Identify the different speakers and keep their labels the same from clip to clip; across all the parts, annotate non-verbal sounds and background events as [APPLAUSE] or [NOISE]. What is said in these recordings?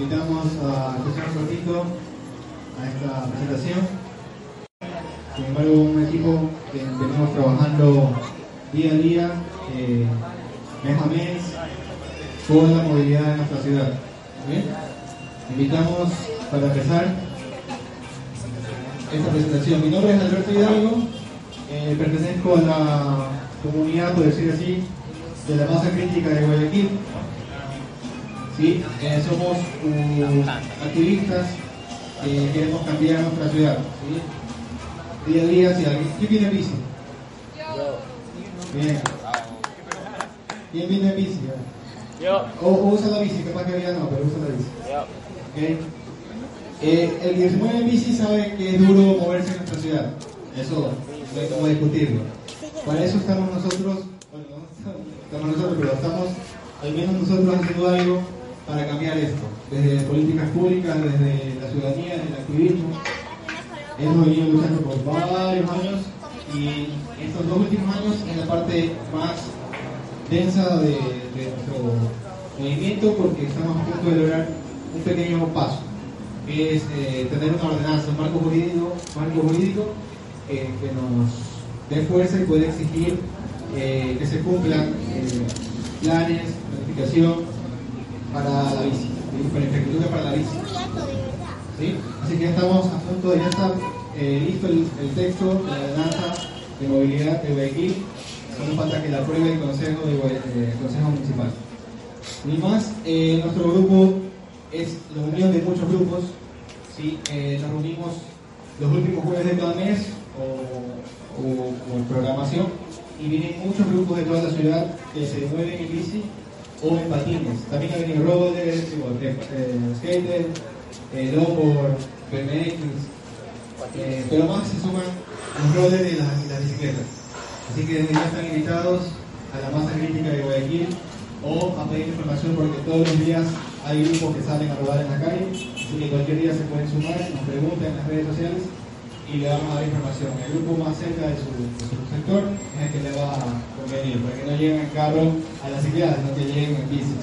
Speaker 1: invitamos a escuchar un ratito a esta presentación. Sin embargo, un equipo que venimos trabajando día a día, eh, mes a mes, con la movilidad en nuestra ciudad. Invitamos para empezar esta presentación. Mi nombre es Alberto Hidalgo, eh, pertenezco a la comunidad, por decir así, de la masa crítica de Guayaquil. ¿Sí? Eh, somos uh, activistas que queremos cambiar nuestra ciudad. ¿sí? Día a día, si alguien. ¿Quién viene en bici? Bien. ¿Quién viene en bici?
Speaker 2: Yo.
Speaker 1: O, o usa la bici, capaz que había no, pero usa la bici.
Speaker 2: Yo.
Speaker 1: ¿ok? Eh, el que se mueve en bici sabe que es duro moverse en nuestra ciudad. Eso no hay como discutirlo. Para eso estamos nosotros, bueno, no estamos nosotros, pero estamos, al menos nosotros haciendo algo para cambiar esto. Desde políticas públicas, desde la ciudadanía, desde el activismo. Hemos venido luchando por varios años y estos dos últimos años en la parte más densa de, nuestro movimiento porque estamos a punto de lograr un pequeño paso, que es eh, tener una ordenanza, un marco jurídico, marco jurídico eh, que nos dé fuerza y puede exigir eh, que se cumplan planes, planificación para la bici, para infraestructura para la bici. ¿sí? Así que ya estamos a punto de ya está eh, listo el, el texto de la ordenanza de movilidad de Guayaquil. Solo falta que la apruebe el Consejo, de, eh, Consejo Municipal. Ni más, eh, nuestro grupo es la unión de muchos grupos. ¿sí? Eh, nos reunimos los últimos jueves de cada mes o, o- o en programación y vienen muchos grupos de toda la ciudad que se mueven en bici o en patines. También ha venido eh, skater, eh, longboard, BMX, pero más se suman los rollers y las bicicletas. Así que desde ya están invitados a la masa crítica de Guayaquil o a pedir información porque todos los días hay grupos que salen a rodar en la calle, así que cualquier día se pueden sumar, nos preguntan en las redes sociales y le vamos a dar información. El grupo más cerca de su, sector es el que le va a convenir, para que no lleguen en carro a la ciclada, sino que lleguen en bici.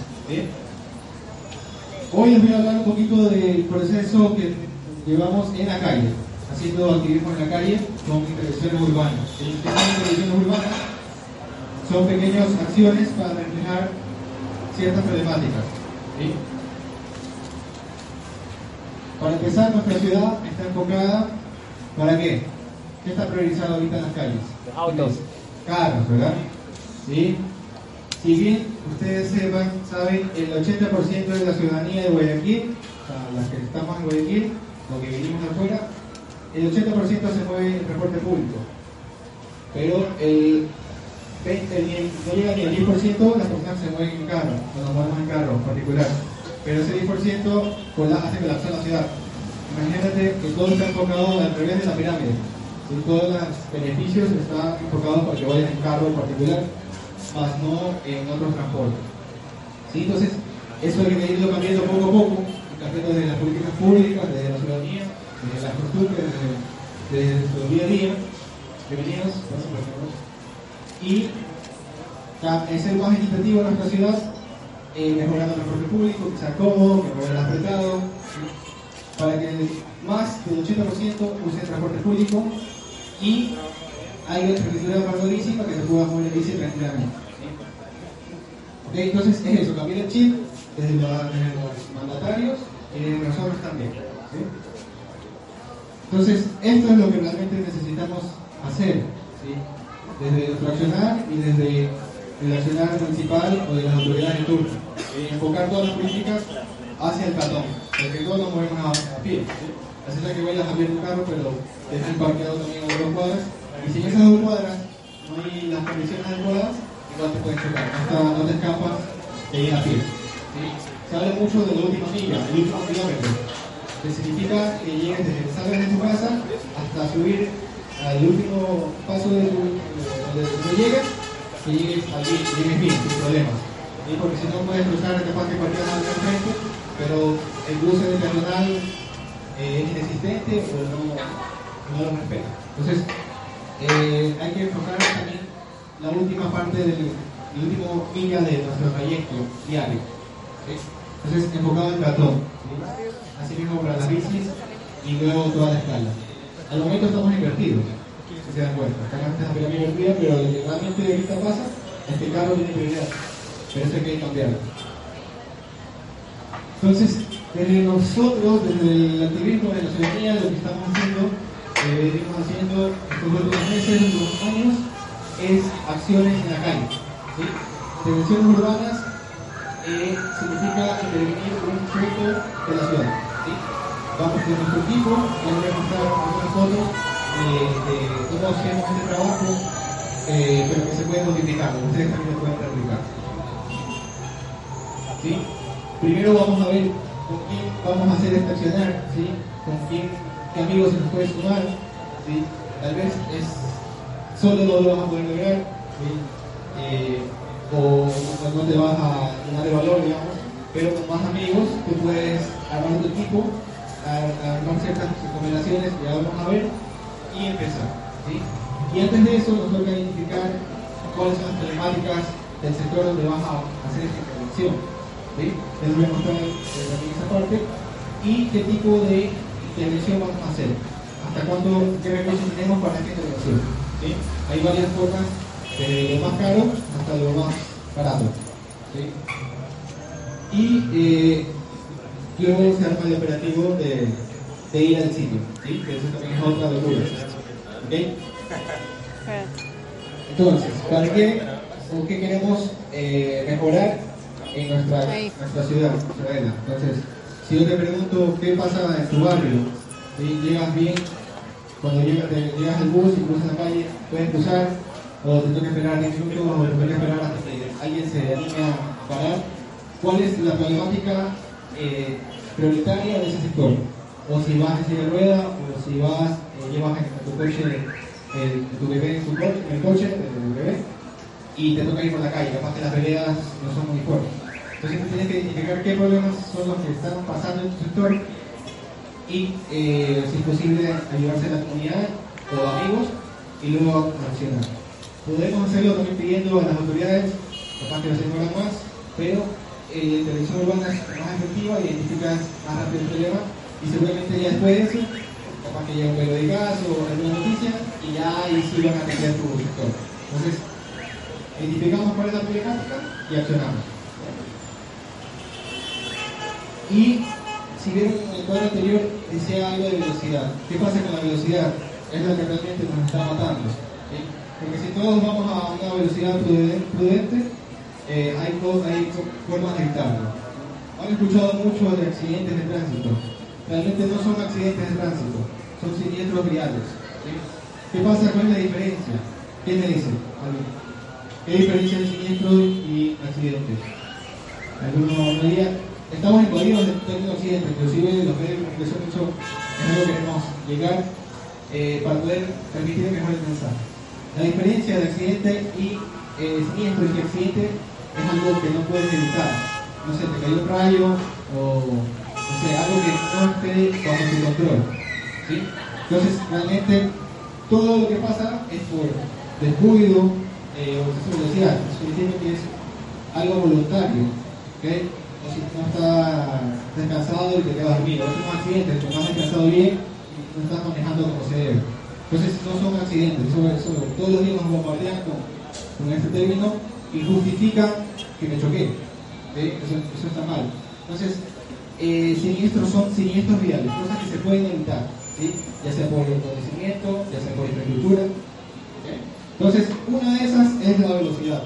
Speaker 1: Hoy les voy a hablar un poquito del proceso que llevamos en la calle, haciendo activismo en la calle con intervenciones urbanas. ¿sí? ¿Qué son intervenciones urbanas? Son pequeñas acciones para reflejar ciertas problemáticas. Para empezar, nuestra ciudad está enfocada, ¿para qué? ¿Qué está priorizado ahorita en las calles?
Speaker 2: Los autos.
Speaker 1: Carros, ¿verdad? ¿Sí? Si bien ustedes sepan, saben, el 80% de la ciudadanía de Guayaquil, o sea, las que estamos en Guayaquil, los que venimos de afuera, el 80% se mueve en transporte público. Pero el, 20, el- no llega ni al 10% las personas se mueven en carro, o nos movemos en carro en particular. Pero ese 10% pues, la- hace colapsar la ciudad. Imagínate que todo está enfocado al revés de la pirámide. Todos los beneficios están enfocados para que vayan en carro en particular, más no en otros transportes. ¿Sí? Entonces, eso hay que irlo cambiando poco a poco, cambiando desde las políticas públicas, desde la ciudadanía, desde las costumbres, desde, desde nuestro día a día. Bienvenidos. Y eh, ser más equitativo en nuestra ciudad, eh, mejorando el transporte público, que sea cómodo, que no vaya apretado. Para que más del 80% use el transporte público y haya infraestructura para la bici para que se pueda mover en bici tranquilamente. ¿sí? Ok, entonces es eso, cambiar el chip desde, la- desde los mandatarios y desde nosotros también. Entonces, esto es lo que realmente necesitamos hacer, ¿sí? desde nuestro accionar y desde el accionar municipal o de las autoridades de turno. ¿sí? Enfocar todas las políticas hacia el peatón, porque todos nos movemos a, pie. ¿sí? Así sea que vayas a abrir tu carro, pero dejes parqueado también a dos cuadras. Y si en esas dos cuadras no hay las condiciones adecuadas, igual te pueden chocar. No, te escapas de ir a pie. ¿sí? Se habla mucho de la última milla, el último kilómetro que significa que llegues desde que salgas de tu casa hasta subir al último paso de tu, donde tú llegas, que llegues allí, llegues bien, sin problemas. Porque si no puedes cruzar capaz que cualquier lado al frente, pero el cruce de peatonal eh, es inexistente o no, no lo respeta. Entonces, eh, hay que enfocar también la última parte del el último milla de nuestro trayecto diario. ¿sí? Entonces, enfocado en peatón. ¿sí? Así mismo para las bicis y luego toda la escala. Al momento estamos invertidos, se dan cuenta. Acá antes la pero realmente ahorita pasa es que el carro tiene prioridad. Pero eso hay que cambiarlo. Entonces, desde nosotros, desde el activismo de la ciudadanía, lo que estamos haciendo, eh, venimos haciendo estos últimos meses, últimos años, es acciones en la calle. ¿sí? Intervenciones urbanas eh, significa intervenir con un proyecto de la ciudad. ¿sí? Vamos con nuestro equipo, les voy a mostrar algunas fotos eh, de cómo hacemos este trabajo, eh, pero que se puede multiplicar, ustedes también lo pueden replicar. Primero vamos a ver con quién vamos a hacer este accionar, ¿sí? con quién, qué amigos se nos puede sumar. ¿sí? Tal vez es solo no lo vas a poder lograr. Eh, o no, te vas a llenar de valor, digamos, pero con más amigos tú puedes armar tu equipo, ar- armar ciertas recomendaciones que ya vamos a ver y empezar. Y antes de eso nos toca identificar cuáles son las problemáticas del sector donde vas a hacer esta intervención. ¿Sí? Eh, también esa parte y qué tipo de intervención vamos a hacer. Hasta cuánto, qué recursos tenemos para esta intervención. ¿sí? Hay varias formas, desde lo más caro hasta lo más barato. ¿sí? Y eh, luego se arma el operativo de, de ir al sitio, ¿sí? que eso también es otra locura. ¿ok? [LAUGHS] Entonces, ¿para qué o qué queremos eh, mejorar en nuestra, nuestra ciudad? Entonces, si yo te pregunto qué pasa en tu barrio, ¿sí? llegas bien, cuando llegas, te- llegas al bus y cruzas la calle, puedes cruzar, o te toca esperar 10 minutos, o te toca esperar hasta que alguien se anime a parar. ¿Cuál es la problemática eh, prioritaria de ese sector? O si vas en silla de rueda, o si vas, eh, llevas en, en tu coche, eh, tu bebé en, tu coche, en el coche, el bebé, y te toca ir por la calle, capaz que las veredas no son muy fuertes. Entonces tú tienes que identificar qué problemas son los que están pasando en tu sector y eh, si es posible ayudarse a la comunidad o amigos y luego accionar. Podemos hacerlo también pidiendo a las autoridades, capaz que lo demoran más, pero eh, la intervención urbana es más efectiva, identificas más rápido el problema y seguramente ya después de eso, capaz que llega un periódicazo o alguna noticia y ya ahí sí van a atender tu sector. Entonces, identificamos cuál es la problemática y accionamos. Y si vieron en el cuadro anterior, decía algo de velocidad. ¿Qué pasa con la velocidad? Es lo que realmente nos está matando. Porque si todos vamos a una velocidad pruden- prudente, eh, hay, hay formas de evitarlo. Han escuchado mucho de accidentes de tránsito. Realmente no son accidentes de tránsito, son siniestros viales. ¿Qué pasa? ¿Cuál es la diferencia? ¿Quién me dice? ¿Qué diferencia entre siniestro y accidente? ¿Alguno diría? Estamos invadidos de términos accidentes, inclusive los medios de comunicación mucho es algo que queremos llegar eh, para poder permitir mejor el mensaje. La diferencia de accidente y eh, siniestro es que accidente es algo que no puedes evitar. No sé, te cayó un rayo o no sé, algo que no esté bajo tu control. ¿sí? Entonces, realmente todo lo que pasa es por descuido eh, o exceso de velocidad. Significa que es algo voluntario. ¿ok? Si no estás descansado y te quedas dormido. Es un accidente, te no has descansado bien y no estás manejando como se debe. Entonces no son accidentes, eso, eso, todos los días nos bombardean con, con este término y justifican que me choqué. Eso, está mal. Entonces, eh, siniestros son siniestros reales, cosas que se pueden evitar, ya sea por conocimiento, ya sea por infraestructura. Entonces, una de esas es la velocidad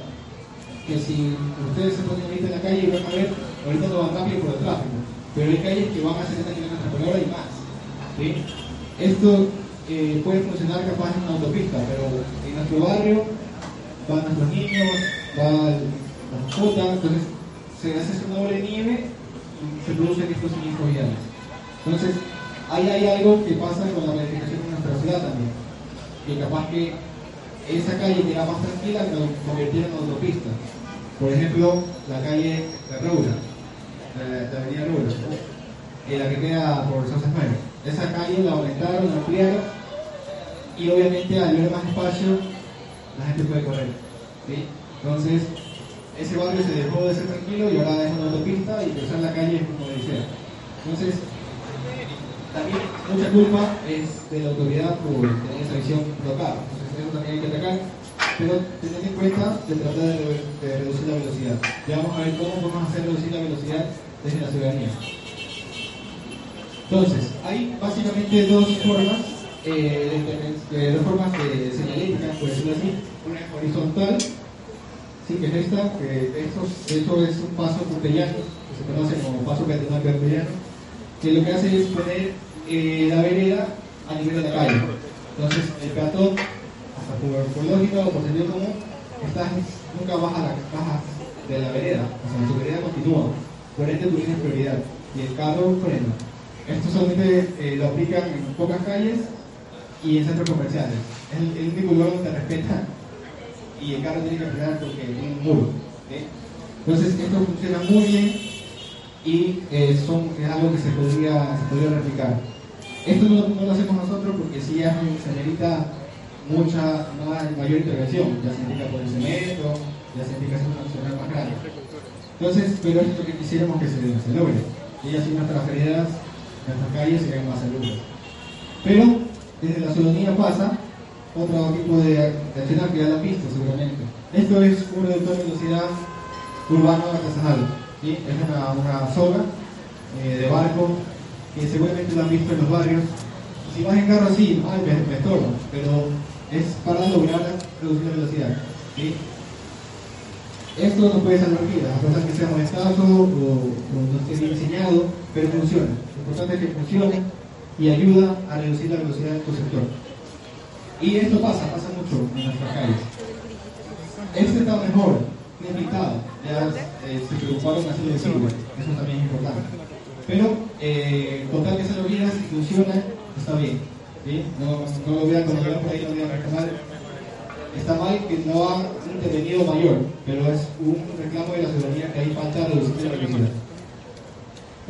Speaker 1: que si ustedes se ponen ahorita en la calle y van a ver, ahorita no van rápido por el tráfico, pero hay calles que van a 70 km por hora y más. ¿sí? Esto eh, puede funcionar capaz en una autopista, pero en nuestro barrio van nuestros niños, van las mascotas, entonces se hace una bola de nieve y se producen estos siniestros viales. Entonces, ahí hay algo que pasa con la planificación de nuestra ciudad también, que capaz que esa calle que era más tranquila la convirtieron en autopista. Por ejemplo, la calle Roura, la, la avenida Roura, eh, la que queda por San Mario. Esa calle la aumentaron, la ampliaron y obviamente al ver más espacio la gente puede correr. ¿sí? Entonces, ese barrio se dejó de ser tranquilo y ahora es una autopista y cruzar la calle es como decía. Entonces, también mucha culpa es de la autoridad por tener esa visión local. Entonces, eso también hay que atacar, pero tener en cuenta de tratar de, reducir la velocidad. Ya vamos a ver cómo podemos hacer reducir la velocidad desde la ciudadanía. Entonces, hay básicamente dos formas eh, de, dos formas de señalética, por decirlo así. Una es horizontal, sí, que es esta, que esto, de hecho es un paso cupellano, que se conoce como paso peatonal cupellano que lo que hace es poner eh, la vereda a nivel de la calle. Entonces, el peatón, hasta por, por lógica o por sentido común, está, nunca baja, la, baja de la vereda, o sea, su vereda continúa. Por ende, tú tienes prioridad y el carro frena. Esto solamente eh, lo aplican en pocas calles y en centros comerciales. Es el, único lugar donde te respetan y el carro tiene que frenar porque tiene un muro. Entonces, esto funciona muy bien y eh, son, es algo que se podría, se podría replicar. Esto no, lo hacemos nosotros porque si ya se necesita mucha mayor intervención, ya se indica por el cemento, ya se indica una más grande. Entonces, pero esto que quisiéramos que se, se logre. Y así nuestras veredas, nuestras calles serían más saludables. Pero desde la ciudadanía pasa otro tipo de, de accionar que ya han visto seguramente. Esto es un reductor de velocidad urbano artesanal es una, una eh, de barco que seguramente lo han visto en los barrios. Si vas en carro así, ay, me, me estorba, pero es para lograr reducir la velocidad. Esto no puede salvar vidas, a pesar que sea molestado o, o no esté bien diseñado, pero funciona. Lo importante es que funcione y ayuda a reducir la velocidad de tu sector. Y esto pasa, pasa mucho en nuestras calles. Este está mejor, invitado, ya eh, se preocuparon así de decirlo, eso también es importante. Pero, eh, con tal que se lo vieran, si funciona, está bien. No, lo vean como por ahí, no vean. Está mal que no ha intervenido mayor, pero es un reclamo de la ciudadanía que hay falta reducir la velocidad.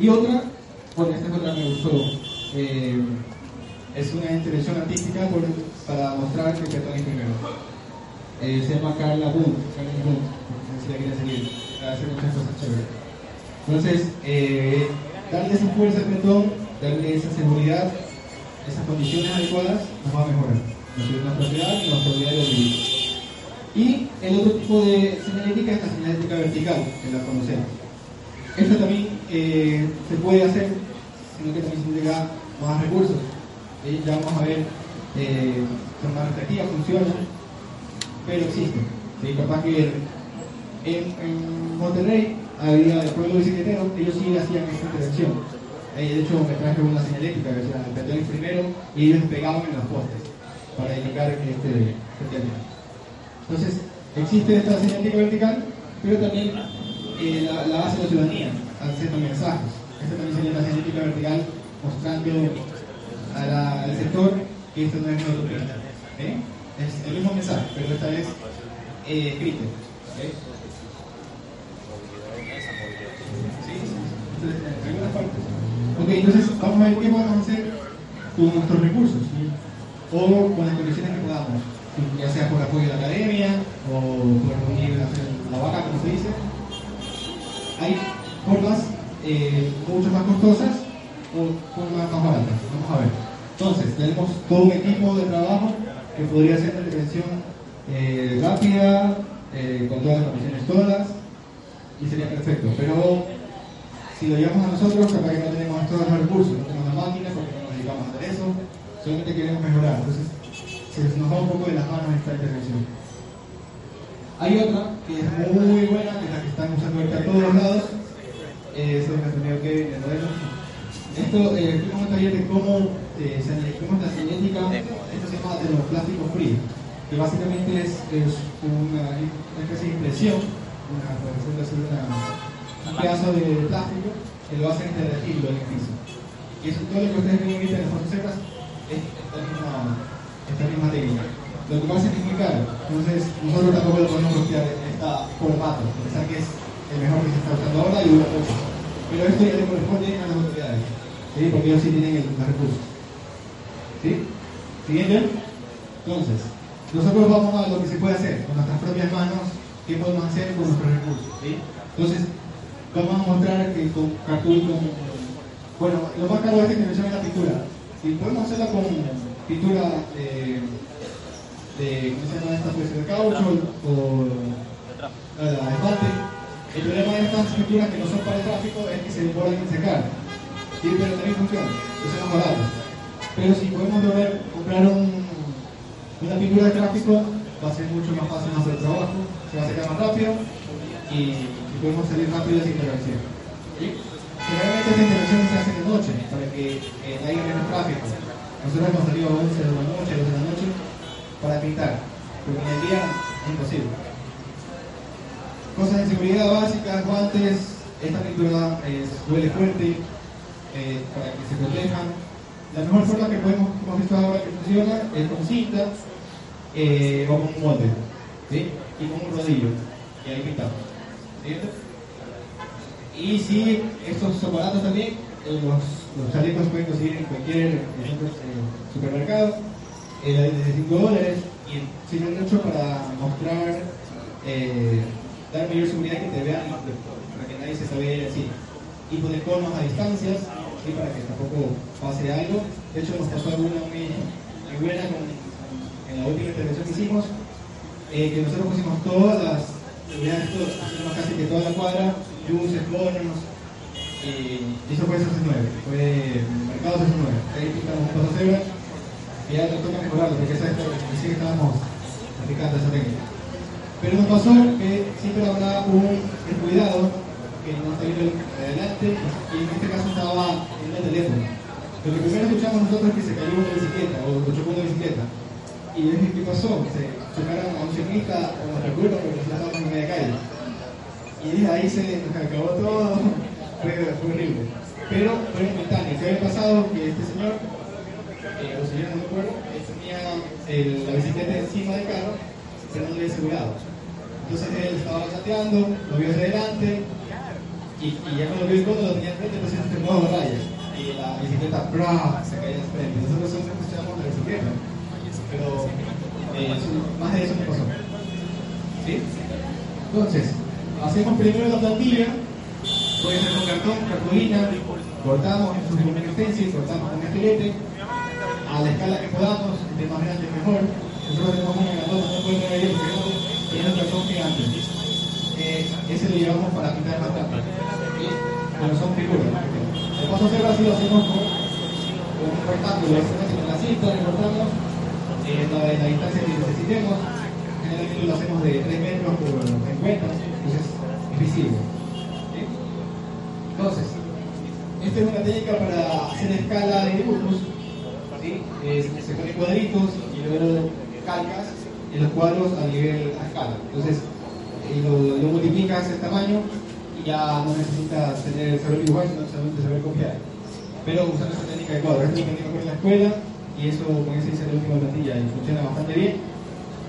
Speaker 1: Y otra, bueno, esta otra me gustó, eh, es una intervención artística para mostrar que el peatón es primero. Eh, se llama Carla Bunt, Carla Bunt si la quieren seguir, hacer muchas cosas chéveres. Entonces, eh, darle esa fuerza al petón, darle esa seguridad, esas condiciones adecuadas, nos va a mejorar y el otro tipo de señalética es la señalética vertical, que la conocemos. Esta también eh, se puede hacer, sino que también significa más recursos. Ya vamos a ver, eh, son más efectivas, funcionan, pero existen. ¿sí? Capaz que en, Monterrey había el pueblo bicicletero, ellos sí hacían esta intervención. Eh, de hecho, me traje una señalética que decía el primero y ellos pegaban en los postes para indicar este, este término. Entonces, existe esta señalética vertical, pero también eh, la, la, hace la ciudadanía, haciendo mensajes. Esta también sería la señalética vertical mostrando al sector que esto no es una utopía. ¿eh? Es el mismo mensaje, pero esta vez eh, escrito. Ok, entonces vamos a ver qué podemos hacer con nuestros recursos o con las condiciones que podamos, ya sea por apoyo de la academia o por reunir la vaca, como se dice. Hay formas eh, mucho más costosas o formas más baratas. Vamos a ver. Entonces, tenemos todo un equipo de trabajo que podría ser una intervención eh, rápida, eh, con todas las condiciones todas, y sería perfecto. Pero si lo llevamos a nosotros, capaz que no tenemos todos los recursos, no tenemos la máquina porque no nos dedicamos a hacer eso, solamente queremos mejorar. Entonces, se nos va un poco de las manos esta intervención. Hay otra que es muy buena, que es la que están usando ahorita a todos los lados. Eh, eso me entendido que Esto, eh, fuimos un taller de cómo eh, se cómo la genética, esto se llama de los plásticos fríos, que básicamente es, es una, especie de impresión, una, una un pedazo de plástico que lo hacen derretirlo en el piso. Y eso todo lo que ustedes ven ahorita en las es esta misma, esta técnica. Lo que pasa es que es muy caro, entonces nosotros tampoco lo podemos costear esta formato, a que es el mejor que se está usando ahora y dura mucho. Pero esto ya le corresponde a las autoridades, ¿sí? porque ellos sí tienen el, los recursos. ¿Sí? ¿Siguiente? Entonces, nosotros vamos a lo que se puede hacer con nuestras propias manos qué podemos hacer con nuestros recursos. Entonces, vamos a mostrar que con cartoon, con, bueno, lo más caro de esta intervención es la pintura. Si podemos hacerla con pintura de, de ¿cómo se llama esta? Pues de caucho o la de esmalte. El problema de estas pinturas que no son para el tráfico es que se demoran en secar. ¿sí? Pero también funciona, eso es más barato. Pero si podemos lograr comprar un, una pintura de tráfico, va a ser mucho más fácil hacer el trabajo, se va a secar más rápido y, y podemos salir rápido de esa intervención. Generalmente esta intervención se hace de noche para que eh, haya menos tráfico. Nosotros hemos salido a 11 de la noche, 12 de la noche para pintar, porque en el día es imposible. Cosas de seguridad básicas, guantes, esta pintura eh, huele fuerte eh, para que se protejan. La mejor forma que podemos, hemos visto ahora que funciona es con cinta eh, o con un molde. Y con un rodillo, y ahí pintamos. ¿Cierto? Y si estos aparatos también, eh, los, los chalecos pueden conseguir en cualquier eh, supermercado, eh, de 5 dólares, y sirven mucho para mostrar, eh, dar mayor seguridad que te vean, para que nadie se sabe así. Y poner conos a distancias, ¿sí? para que tampoco pase algo. De hecho, nos pasó alguna muy, muy buena con, en la última intervención que hicimos, eh, que nosotros pusimos todas las seguridades, hicimos casi que toda la cuadra, luces, conos, y eso fue ese 9, fue Mercado 9. Ahí pintamos un paso cebra, y ya nos toca mejorarlo, porque esa es que estábamos aplicando esa técnica. Pero nos pasó que siempre habrá un descuidado que no viendo adelante y en este caso estaba en el teléfono. Lo que primero escuchamos nosotros es que se cayó una bicicleta o chocó una bicicleta. Y yo dije, ¿qué pasó? Se chocaron a un ciclista o nos recuerdo porque nos en media calle. Y ahí se acabó todo, fue, fue horrible. Pero fue momentáneo. ¿Qué había pasado? Que este señor, eh, o no me acuerdo, él tenía la bicicleta encima del carro, no le había asegurado. Entonces él estaba chateando, lo vio hacia adelante, y, ya cuando vio el cono lo tenía enfrente, entonces se modo raya. Y la bicicleta ¡bra! se caía de frente. Nosotros siempre escuchamos la bicicleta, pero eh, más de eso no pasó. ¿Sí? Entonces, hacemos primero la plantilla, puede ser con cartón, cartulina, cortamos en su resistencia, cortamos con estilete, a la escala que podamos, de más grande mejor. Nosotros tenemos una cartón, no pueden ver ahí, porque tiene un cartón gigante. Eh, ese lo llevamos para pintar más rápido. ¿sí? Pero son figuras. El paso cero así lo hacemos con, un rectángulo, con la cinta, recortamos eh, la, la distancia que necesitemos. Generalmente lo hacemos de 3 metros por 50, entonces es visible. Entonces, esta es una técnica para hacer escala de dibujos. Eh, se ponen cuadritos y luego calcas en los cuadros a nivel a escala. Entonces, y lo, lo multiplicas el tamaño y ya no necesitas tener saber dibujar, sino solamente saber copiar. Pero usando esa técnica de cuadro, es técnica que en la escuela y eso con eso hice la última plantilla y funciona bastante bien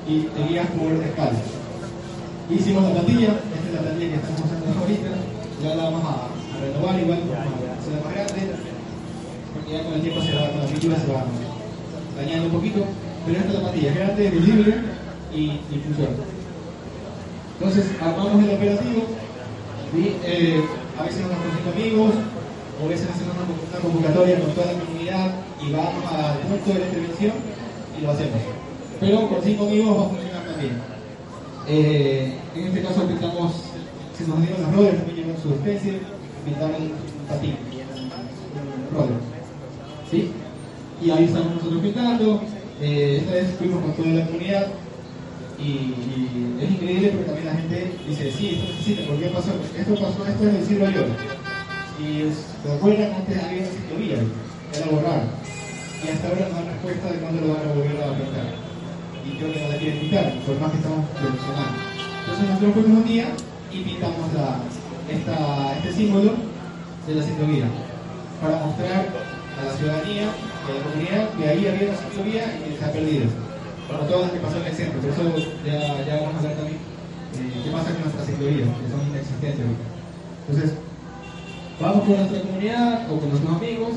Speaker 1: y te guías por escala. Hicimos la plantilla, esta es la plantilla que estamos usando ahorita, ya la vamos a renovar igual, vamos a hacerla más grande, porque ya con el tiempo se va, con la pintura se va dañando un poquito, pero esta es la plantilla, es grande, visible y, y funciona. Entonces, armamos el operativo y eh, a veces nos con cinco amigos, o a veces hacemos una, convocatoria con toda la comunidad y vamos al punto de la intervención y lo hacemos. Pero con cinco amigos va a funcionar también. Eh, en este caso pintamos, se nos dieron los rollers, también llevan su especie, un patín, un roller. ¿Sí? Y ahí estamos nosotros pintando. Eh, esta vez fuimos con toda la comunidad y, es increíble porque también la gente dice, sí, esto necesita, ¿por qué pasó? Esto pasó, esto es el siglo de Y se acuerdan antes había ciclovía, era borrar. Y hasta ahora no hay respuesta de cuándo lo van a volver a pintar. Y creo que no la quieren pintar, por más que estamos evolucionando. Entonces nosotros fuimos un día y pintamos la, este símbolo de la ciclovía para mostrar a la ciudadanía y a la comunidad que ahí había una ciclovía y que ha perdido como todas las que pasó en el centro, por eso ya, ya vamos a hablar también eh, qué pasa con nuestras ciclovías, que son inexistentes ahorita. Entonces, vamos con nuestra comunidad o con nuestros amigos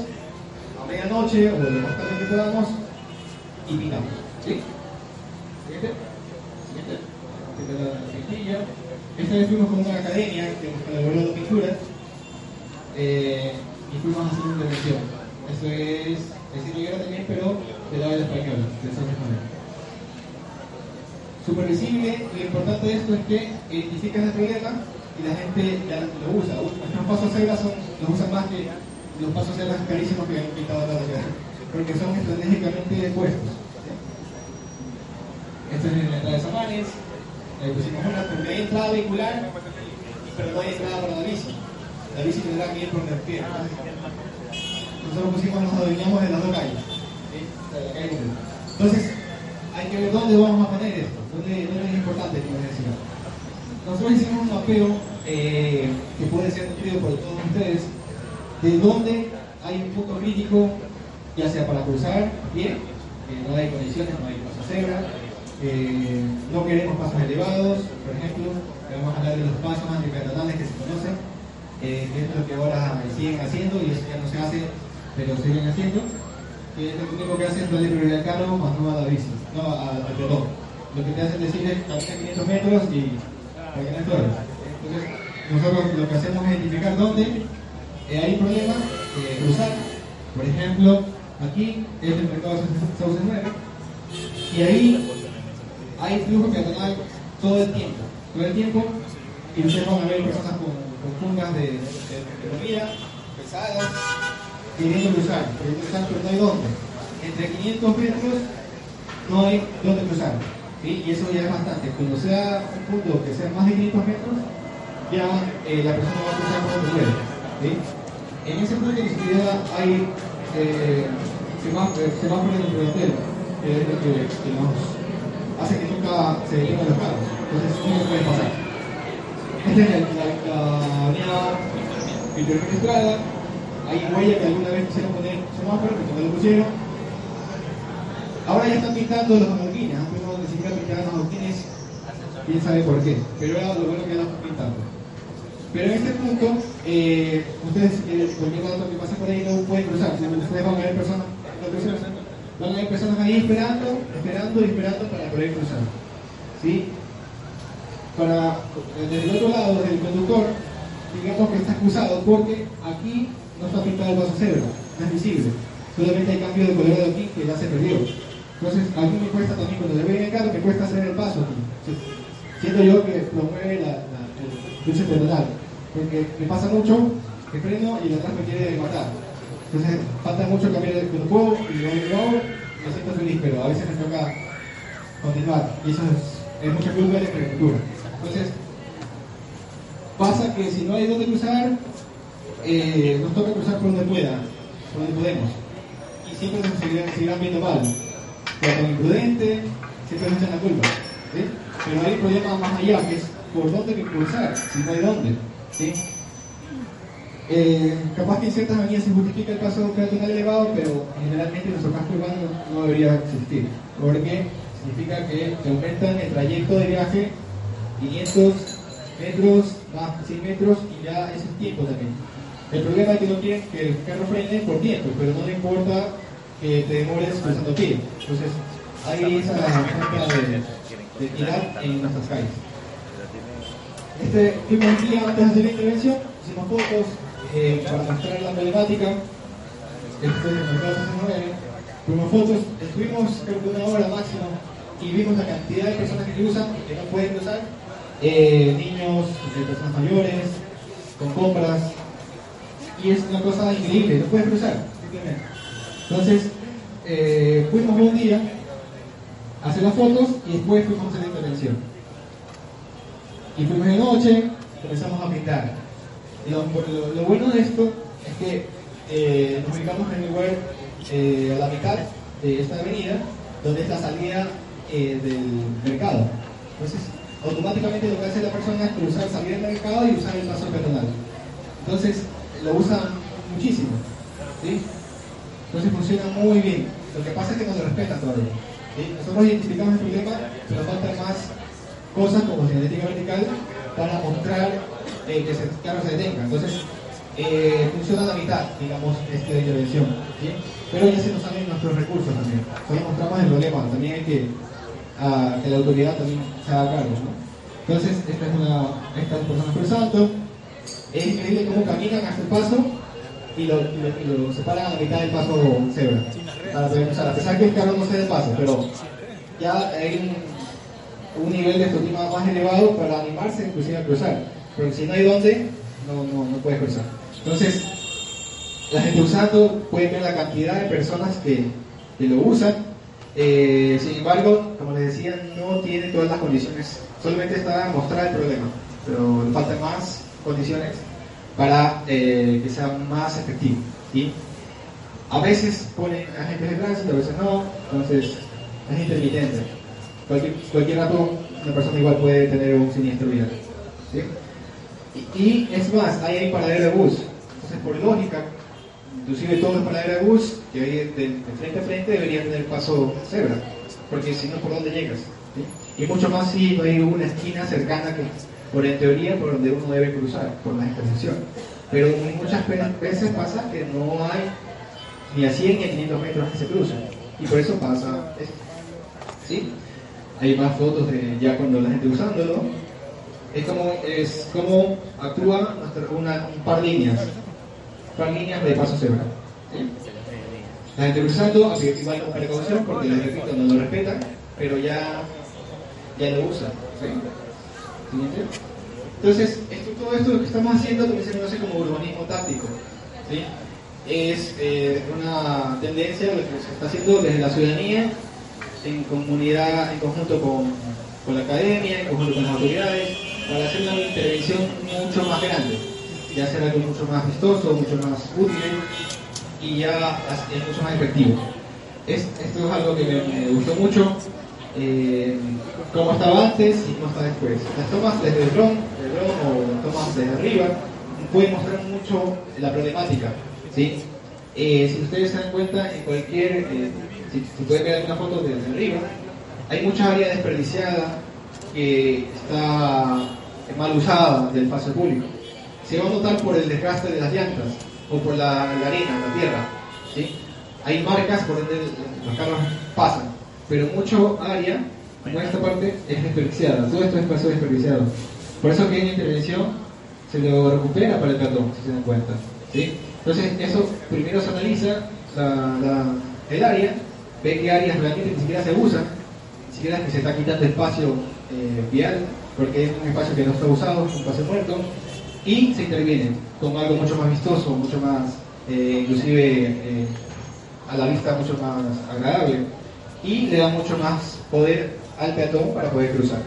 Speaker 1: a medianoche o lo más tarde que podamos y pintamos. ¿Sí? ¿Siguiente? ¿Siguiente? Castilla. Esta fuimos con una academia que nos de pinturas eh, y fuimos a hacer una intervención. Eso es estilo guerra también, pero del lado del español, de San Manuel. Super visible, lo importante de esto es que identificas el problema y la gente ya lo usa. Nuestros pasos cebra son, los usan más que los pasos cebras carísimos que han pintado la ciudad, porque son estratégicamente puestos. Esto es en la entrada de Samanes, ahí pusimos una, porque hay entrada vehicular, pero no hay entrada para la bici. La bici tendrá que ir por el pie. Nosotros pusimos, nos adueñamos de las dos calles. Entonces, hay que ver dónde vamos a poner esto, dónde, es importante, les decía. Nosotros hicimos un mapeo eh, que puede ser nutrido por todos ustedes, de dónde hay un punto crítico, ya sea para cruzar bien, eh, no hay condiciones, no hay paso cebra, eh, no queremos pasos elevados, por ejemplo, vamos a hablar de los pasos antipeatonales que se conocen, que es lo que ahora siguen haciendo y eso ya no se hace, pero siguen haciendo, que es lo único que hace es darle prioridad al carro más no a la bici, no al pelotón. Lo que te hacen decir es camina 500 metros y que no Entonces, nosotros lo que hacemos es identificar dónde eh, hay problemas, eh, cruzar. Por ejemplo, aquí es el mercado Sauce 9 y ahí hay flujo peatonal todo el tiempo, todo el tiempo y ustedes van a ver personas con, con de, de, comida pesadas queriendo cruzar, queriendo cruzar pero no hay dónde. Entre 500 metros no hay dónde cruzar. Y eso ya es bastante. Cuando sea un punto que sea más de 500 metros, ya eh, la persona va a cruzar por donde puede. En ese punto ni siquiera hay eh, semáforos prudentero, que es lo que, que, hace que nunca se detengan los carros. Entonces, no puede pasar. Esta es la, avenida Victoria. Hay huella que alguna vez quisieron poner semáforos, que no lo pusieron. Ahora ya están pintando los adoquines, pero ni siquiera pintaron los adoquines, quién sabe por qué. Pero era lo bueno que ya están pintando. Pero en este punto, eh, ustedes, eh, cualquier dato que pase por ahí no pueden cruzar. Ustedes van a ver personas, no van a ver personas ahí esperando, esperando y esperando para poder cruzar. ¿Sí? Para, desde el otro lado, desde el conductor, digamos que está cruzado porque aquí no está pintado el paso cebra, no es visible. Solamente hay cambio de color aquí que ya se perdió. Entonces, a mí me cuesta también, cuando le ven el carro, me cuesta hacer el paso aquí. Siento yo que promueve la, la, el lucha peatonal porque me pasa mucho que freno y el atrás me quiere matar. Entonces falta mucho cambiar cuando puedo y lo hago, me siento feliz, pero a veces me toca continuar y eso es, mucha culpa de la infraestructura. Entonces, pasa que si no hay donde cruzar, eh, nos toca cruzar por donde pueda, por donde podemos. Y siempre nos seguirán, seguirán viendo mal. Cuando imprudente, siempre nos echan la culpa. Pero hay un problema más allá, que es por dónde cruzar, si no hay dónde. ¿sí? Eh, capaz que en ciertas avenidas se justifica el paso peatonal elevado, pero generalmente en nuestro casco urbano no debería existir, porque significa que se aumentan el trayecto de viaje 500 metros, más 100 metros y ya es el tiempo también. El problema es que no quieren que el carro frene por tiempo, pero no le importa que te demores cruzando pie. Entonces, hay esa falta de, de tirar en nuestras calles. Este primer día antes de hacer la intervención, hicimos fotos eh, para mostrar la el mercado 69. Fuimos fotos, estuvimos creo que una hora máximo y vimos la cantidad de personas que usan, que no pueden cruzar, eh, niños, eh, personas mayores, con compras, y es una cosa increíble, no puedes cruzar, simplemente. Entonces, eh, fuimos un día a hacer las fotos y después fuimos a la intervención. Y fuimos de noche, empezamos a pintar. Lo, bueno de esto es que eh, nos ubicamos en el lugar eh, a la mitad de esta avenida, donde es la salida eh, del mercado. Entonces, automáticamente lo que hace la persona es cruzar, salir del mercado y usar el paso peatonal. Entonces, lo usan muchísimo. ¿sí? Entonces funciona muy bien. Lo que pasa es que no lo respetan todavía. ¿sí? Nosotros identificamos el problema, pero faltan más cosas como genética vertical para mostrar eh, que el carro se detenga. Entonces, eh, funciona a la mitad, digamos, esta intervención. ¿sí? Pero ya se nos salen nuestros recursos también. Solo mostramos el problema, también hay que, uh, que la autoridad también se haga cargo. ¿no? Entonces, esta es una, estas personas cruzando. Es increíble cómo caminan hasta el paso y lo, lo, separan a la mitad del paso cebra. Para poder cruzar. A pesar que el carro no se de paso, pero ya hay un, nivel de autoestima más elevado para animarse inclusive a cruzar. Pero si no hay dónde, no, no, no puedes cruzar. Entonces, la gente usando puede ver la cantidad de personas que, que lo usan. Eh, sin embargo, como les decía, no tiene todas las condiciones. Solamente está mostrado el problema, pero le faltan más condiciones para eh, que sea más efectivo. ¿sí? A veces ponen agentes de tránsito, a veces no, entonces es intermitente. Cualquier, cualquier rato una persona igual puede tener un siniestro vial. ¿sí? Y, es más, hay ahí paradero de bus. Entonces, por lógica, inclusive todos los paraderos de bus que hay de, frente a frente deberían tener paso cebra, porque si no, ¿por dónde llegas? Y mucho más si hay una esquina cercana que, por en teoría, por donde uno debe cruzar, por la intersección. Pero muchas veces pasa que no hay ni a 100 ni a 500 metros que se cruzan. Y por eso pasa esto. ¿Sí? Hay más fotos de ya cuando la gente usándolo es como, es como actúa una, un par de líneas, un par de líneas de paso cebra. La gente cruzando, igual con precaución, porque les repito, no lo respetan, pero ya, ya lo usan. Entonces, esto, todo esto que estamos haciendo también se conoce como urbanismo táctico. ¿sí? Es eh, una tendencia lo que se está haciendo desde la ciudadanía en comunidad, en conjunto con, con la academia, en conjunto con las autoridades, para hacer una intervención mucho más grande, ya hacer algo mucho más vistoso, mucho más útil y ya es mucho más efectivo. esto es algo que me, gustó mucho, eh, cómo estaba antes y cómo está después. Las tomas desde el dron, el dron o tomas desde arriba pueden mostrar mucho la problemática. ¿sí? Eh, si ustedes se dan cuenta, en cualquier, eh, si, si, pueden ver alguna foto desde arriba, hay mucha área desperdiciada que está mal usada del paso público. Se va a notar por el desgaste de las llantas o por la, arena, la tierra. ¿sí? Hay marcas por donde los carros pasan, pero mucho área, como esta parte, es desperdiciada. Todo esto es paso desperdiciado. Por eso que en intervención se lo recupera para el peatón, si se dan cuenta. ¿sí? Entonces, eso primero se analiza el área, ve qué áreas realmente ni siquiera se usan, ni siquiera que se está quitando espacio eh, vial, porque es un espacio que no está usado, un espacio muerto, y se interviene con algo mucho más vistoso, mucho más, eh, inclusive eh, a la vista mucho más agradable, y le da mucho más poder al peatón para poder cruzar.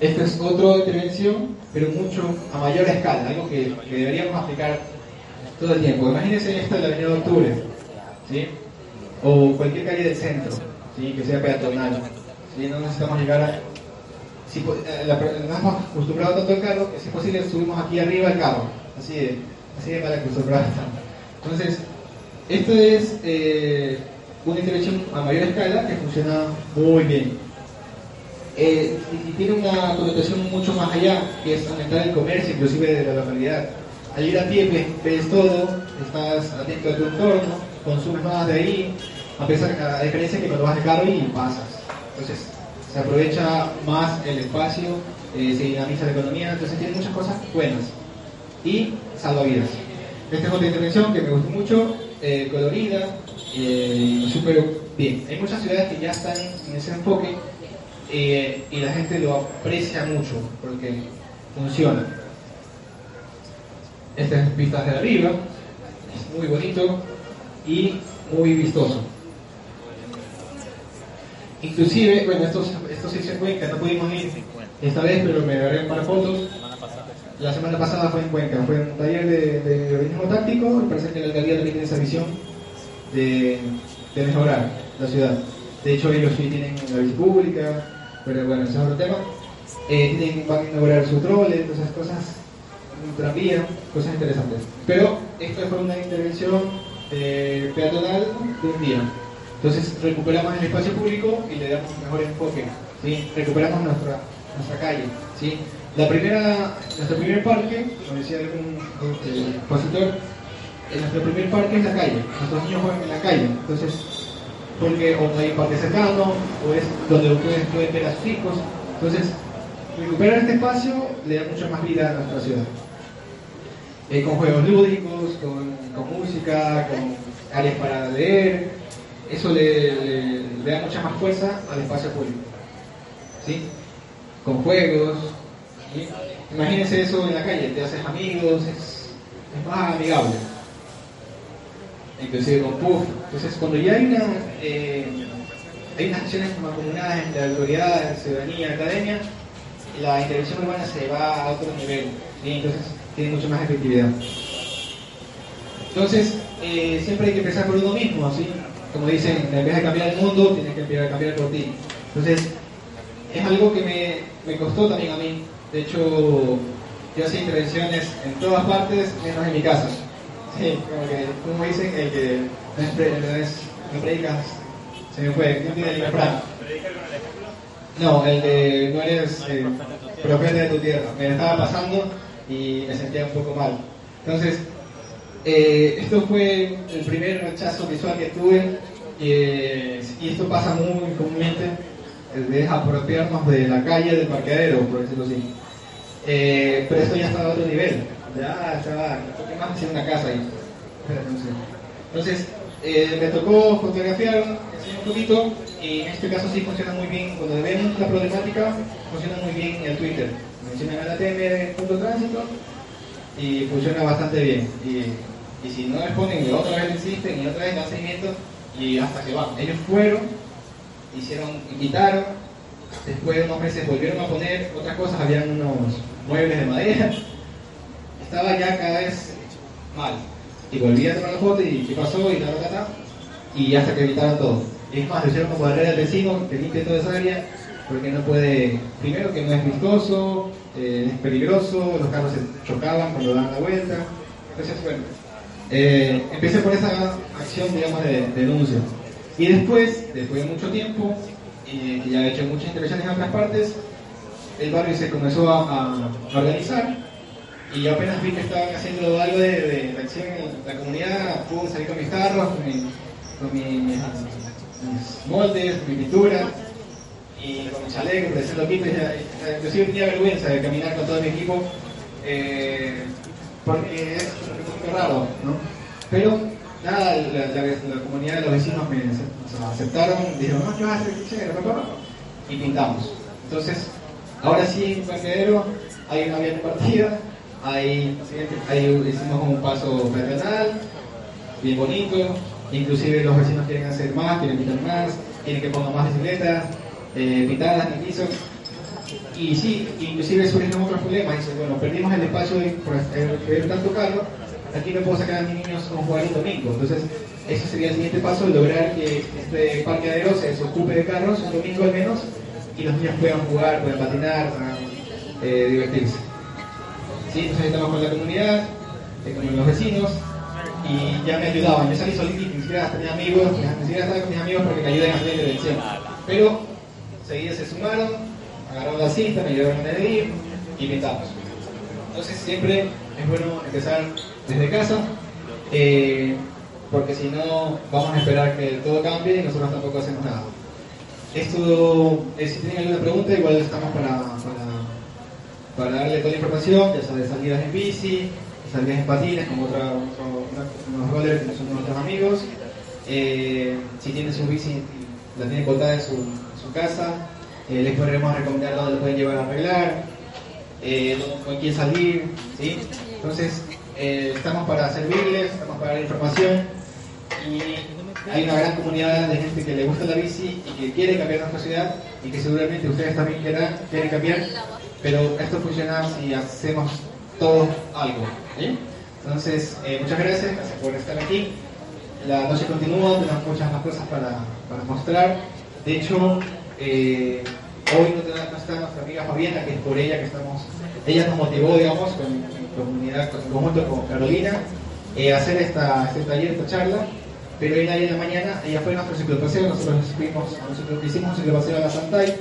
Speaker 1: Esta es otra intervención, pero mucho a mayor escala, algo que, deberíamos aplicar todo el tiempo. Imagínense esta de la Avenida de Octubre, ¿sí? o cualquier calle del centro, ¿sí? que sea peatonal y no necesitamos llegar a... Si, eh, la, nos hemos acostumbrado tanto al carro que si es posible subimos aquí arriba el carro. Así de, así de mal acostumbrados Entonces, esto es eh, una intervención a mayor escala que funciona muy bien. Eh, y, tiene una connotación mucho más allá, que es aumentar el comercio, inclusive de la localidad. Al ir a pie ves, todo, estás atento a tu entorno, consumes más de ahí, a pesar a diferencia que cuando vas de carro y pasas. Entonces, se aprovecha más el espacio, eh, se dinamiza la economía, entonces tiene muchas cosas buenas. Y salvavidas. Esta es otra intervención que me gustó mucho, eh, colorida, eh, súper bien. Hay muchas ciudades que ya están en ese enfoque eh, y la gente lo aprecia mucho porque funciona. Estas vistas de arriba, es muy bonito y muy vistoso. Inclusive, bueno, estos, estos hizo en Cuenca, no pudimos ir esta vez, pero me agarré para fotos. La semana pasada fue en Cuenca, fue un taller de, de táctico, me parece que la alcaldía también tiene esa visión de, de mejorar la ciudad. De hecho, ellos sí tienen la bici pública, pero bueno, ese es otro tema. Eh, tienen, van a inaugurar su trole, todas esas cosas, un tranvía, cosas interesantes. Pero esto fue una intervención eh, peatonal de un día. Entonces recuperamos el espacio público y le damos un mejor enfoque, ¿sí? recuperamos nuestra, nuestra calle. ¿sí? La primera, nuestro primer parque, como decía algún este, expositor, eh, nuestro primer parque es la calle, nuestros niños juegan en la calle, entonces, porque o no hay parque cercano, o es donde ustedes pueden ver a sus hijos, Entonces, recuperar este espacio le da mucha más vida a nuestra ciudad. Eh, con juegos lúdicos, con, música, con áreas para leer, eso le, da mucha más fuerza al espacio público. ¿Sí? Con juegos. Imagínense eso en la calle, te haces amigos, es, más amigable. Inclusive con puff. Entonces, cuando ya hay una... Eh, hay unas acciones comunadas entre autoridades, ciudadanía, academia, la intervención urbana se va a otro nivel, entonces tiene mucho más efectividad. Entonces, eh, siempre hay que empezar por uno mismo, ¿sí? Como dicen, en vez de cambiar el mundo, tienes que empezar a cambiar por ti. Entonces, es algo que me, me costó también a mí. De hecho, yo hacía intervenciones en todas partes, menos en mi casa. Sí, como que, como dicen, el que no, no predicas se me fue, ¿quién tiene el refrán? No, el de no eres eh, profeta de tu tierra. Me estaba pasando y me sentía un poco mal. Entonces, eh, esto fue el primer rechazo visual que tuve y esto pasa muy comúnmente, de apropiarnos de la calle, del parqueadero, por decirlo así. Eh, pero esto ya estaba a otro nivel, ya estaba, ¿qué más hacía una casa ahí? Entonces, me tocó fotografiar un poquito, y en este caso sí funciona muy bien, cuando vemos la problemática, funciona muy bien el Twitter. Mencionan el ATM punto tránsito y funciona bastante bien. Y, y si no responden, otra vez insisten y otra vez dan seguimiento y hasta que van. Ellos fueron, hicieron, invitaron, después de unos meses volvieron a poner otras cosas, habían unos muebles de madera, estaba ya cada vez mal. Y volví a tomar la foto y qué pasó y tal, tal, tal, y hasta que evitaron todo. Es más, lo hicieron como barrera al vecino que limpie toda esa área, porque no puede, primero que no es vistoso, eh, es peligroso, los carros se chocaban cuando dan la vuelta. Entonces, bueno, eh, empecé por esa acción, digamos, de, denuncia. Y después, después de mucho tiempo, y ya he hecho muchas intervenciones en otras partes, el barrio se comenzó a, organizar y apenas vi que estaban haciendo algo de, de, acción en la comunidad, pude salir con mis carros, con mi, con mi mis moldes, mi pintura, y con mi chaleco, parecía loquito, inclusive tenía vergüenza de caminar con todo mi equipo, eh, porque es raro, ¿no? Pero nada, la, comunidad de los vecinos me aceptaron, dijeron, no, ¿qué vas a hacer? Y pintamos. Entonces, ahora sí en Parquedero hay una vía compartida, hay, hay, hicimos un paso peatonal, bien bonito, Inclusive los vecinos quieren hacer más, quieren pintar más, quieren que pongan más bicicletas, eh, pintadas en el piso. Y sí, inclusive surgen otros problemas. Dice, bueno, perdimos el espacio por ver tanto carro, aquí no puedo sacar a mis niños a jugar el domingo. Entonces, ese sería el siguiente paso, lograr que este parqueadero se, ocupe de carros un domingo al menos y los niños puedan jugar, puedan patinar, puedan eh, divertirse. Sí, entonces estamos con la comunidad, eh, con los vecinos, y ya me ayudaban. Yo salí solito ni siquiera tenía amigos, ni siquiera estaba con mis amigos porque me ayudan a hacer la dirección. Pero seguida se sumaron, agarraron la cita, me ayudaron a medir y pintamos. Entonces siempre es bueno empezar desde casa, eh, porque si no vamos a esperar que todo cambie y nosotros tampoco hacemos nada. Esto, eh, si tienen alguna pregunta, igual estamos para, para, darle toda la información, ya sea de salidas en bici, salidas en patines, como otra, unos rollers que son nuestros amigos. Eh, si tienen su bici, la tienen botada en su, casa, eh, les podremos recomendar dónde lo pueden llevar a arreglar, con quién salir. ¿sí? Entonces, estamos para servirles, estamos para dar información y hay una gran comunidad de gente que le gusta la bici y que quiere cambiar nuestra ciudad y que seguramente ustedes también quieran, quieren cambiar, pero esto funciona si hacemos todos algo. Entonces, eh, muchas gracias, gracias por estar aquí. La noche continúa, tenemos muchas más cosas para, para mostrar. De hecho, eh, hoy no, está nuestra amiga Fabiana, que es por ella que estamos, ella nos motivó, digamos, con, comunidad, con, conjunto con Carolina, eh, a hacer esta, este taller, esta charla. Pero hoy en la mañana, ella fue nuestro ciclopaseo, nosotros fuimos, nosotros hicimos un ciclopaseo a la Santay,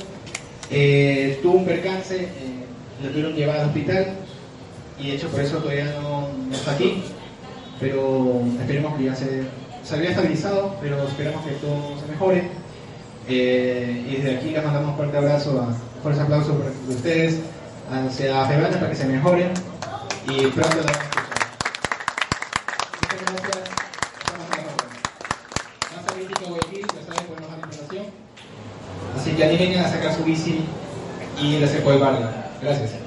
Speaker 1: tuvo un percance, le tuvieron que llevar al hospital, y de hecho por eso todavía no, está aquí, pero esperemos que ya se, se había estabilizado, pero esperamos que todo se mejore. Eh, y desde aquí les mandamos un fuerte abrazo a fuerte aplauso para ustedes hacia Febana para que se mejoren y pronto Muchas gracias. Estamos a saben. Así que animen a sacar su bici y les apoyo Gracias.